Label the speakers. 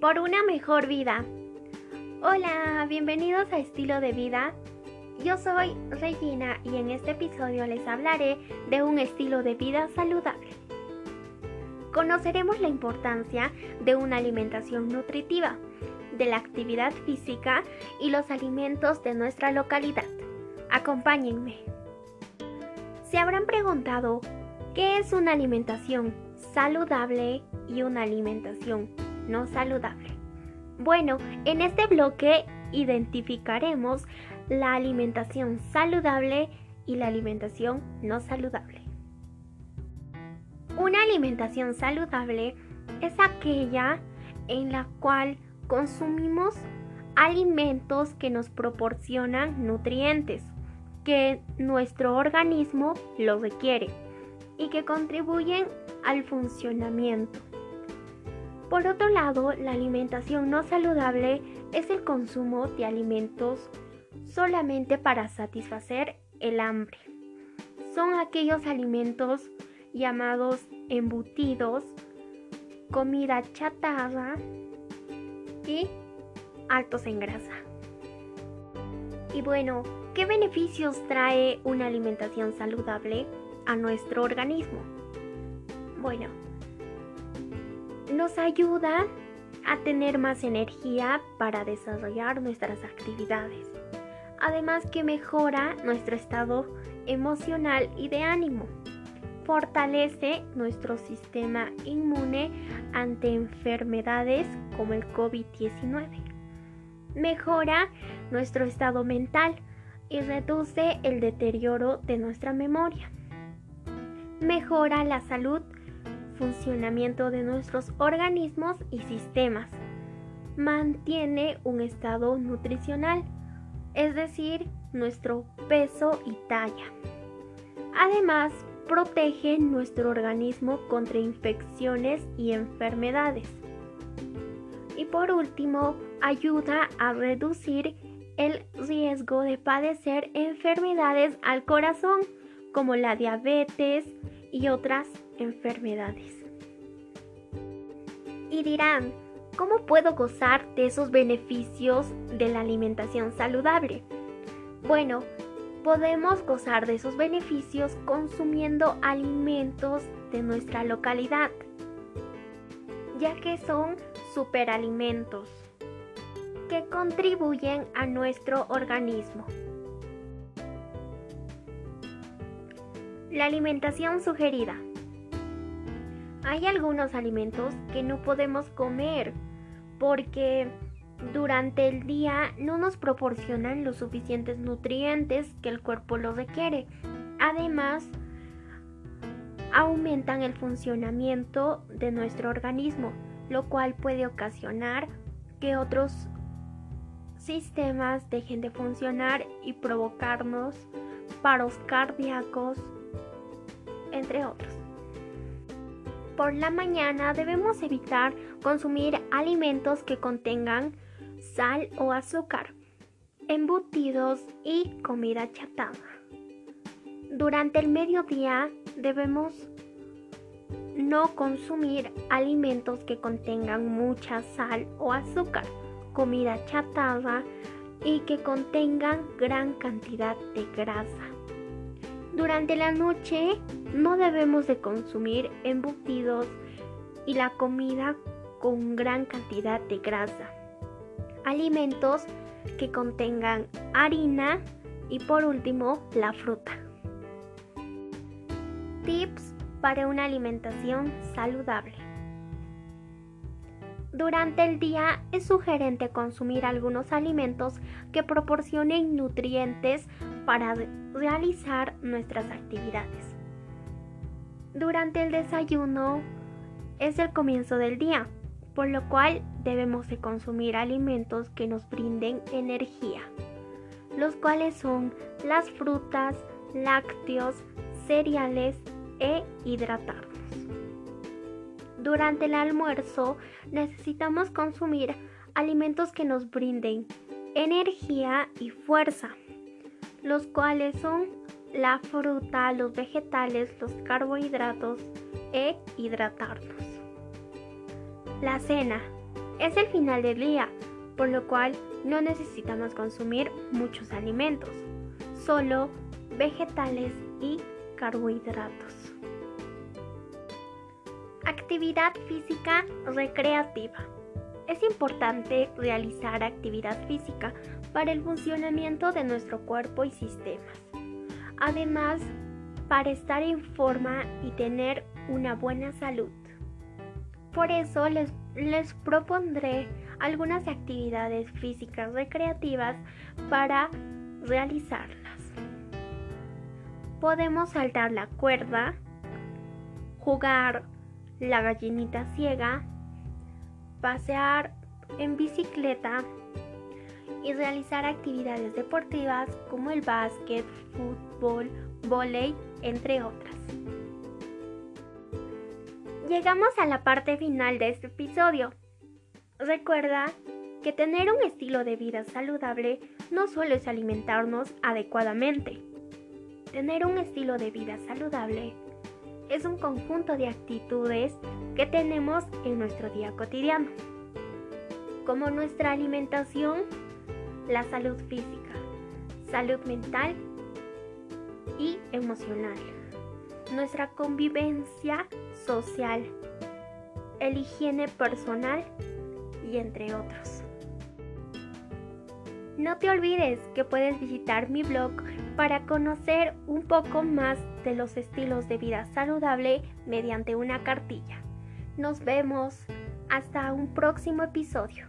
Speaker 1: por una mejor vida. Hola, bienvenidos a Estilo de Vida. Yo soy Regina y en este episodio les hablaré de un estilo de vida saludable. Conoceremos la importancia de una alimentación nutritiva, de la actividad física y los alimentos de nuestra localidad. Acompáñenme. Se habrán preguntado, ¿qué es una alimentación saludable y una alimentación no saludable? Bueno, en este bloque identificaremos la alimentación saludable y la alimentación no saludable. Una alimentación saludable es aquella en la cual consumimos alimentos que nos proporcionan nutrientes, que nuestro organismo los requiere y que contribuyen al funcionamiento. Por otro lado, la alimentación no saludable es el consumo de alimentos solamente para satisfacer el hambre. Son aquellos alimentos llamados embutidos, comida chatarra y altos en grasa. Y bueno, ¿qué beneficios trae una alimentación saludable a nuestro organismo? Bueno, nos ayuda a tener más energía para desarrollar nuestras actividades. Además que mejora nuestro estado emocional y de ánimo. Fortalece nuestro sistema inmune ante enfermedades como el COVID-19. Mejora nuestro estado mental y reduce el deterioro de nuestra memoria. Mejora la salud funcionamiento de nuestros organismos y sistemas. Mantiene un estado nutricional, es decir, nuestro peso y talla. Además, protege nuestro organismo contra infecciones y enfermedades. Y por último, ayuda a reducir el riesgo de padecer enfermedades al corazón, como la diabetes y otras enfermedades. Y dirán, ¿cómo puedo gozar de esos beneficios de la alimentación saludable? Bueno, podemos gozar de esos beneficios consumiendo alimentos de nuestra localidad, ya que son superalimentos que contribuyen a nuestro organismo. La alimentación sugerida. Hay algunos alimentos que no podemos comer porque durante el día no nos proporcionan los suficientes nutrientes que el cuerpo lo requiere. Además, aumentan el funcionamiento de nuestro organismo, lo cual puede ocasionar que otros sistemas dejen de funcionar y provocarnos paros cardíacos, entre otros. Por la mañana debemos evitar consumir alimentos que contengan sal o azúcar, embutidos y comida chatarra. Durante el mediodía debemos no consumir alimentos que contengan mucha sal o azúcar, comida chatarra y que contengan gran cantidad de grasa. Durante la noche no debemos de consumir embutidos y la comida con gran cantidad de grasa. Alimentos que contengan harina y por último la fruta. Tips para una alimentación saludable. Durante el día es sugerente consumir algunos alimentos que proporcionen nutrientes para realizar nuestras actividades. Durante el desayuno es el comienzo del día, por lo cual debemos de consumir alimentos que nos brinden energía, los cuales son las frutas, lácteos, cereales e hidratados. Durante el almuerzo necesitamos consumir alimentos que nos brinden energía y fuerza, los cuales son la fruta, los vegetales, los carbohidratos e hidratarnos. La cena. Es el final del día, por lo cual no necesitamos consumir muchos alimentos, solo vegetales y carbohidratos. Actividad física recreativa. Es importante realizar actividad física para el funcionamiento de nuestro cuerpo y sistemas. Además, para estar en forma y tener una buena salud. Por eso les, les propondré algunas actividades físicas recreativas para realizarlas. Podemos saltar la cuerda, jugar la gallinita ciega, pasear en bicicleta y realizar actividades deportivas como el básquet, fútbol, volei, entre otras. Llegamos a la parte final de este episodio. Recuerda que tener un estilo de vida saludable no solo es alimentarnos adecuadamente. Tener un estilo de vida saludable es un conjunto de actitudes que tenemos en nuestro día cotidiano, como nuestra alimentación, la salud física, salud mental y emocional, nuestra convivencia social, el higiene personal y entre otros. No te olvides que puedes visitar mi blog para conocer un poco más de los estilos de vida saludable mediante una cartilla. Nos vemos hasta un próximo episodio.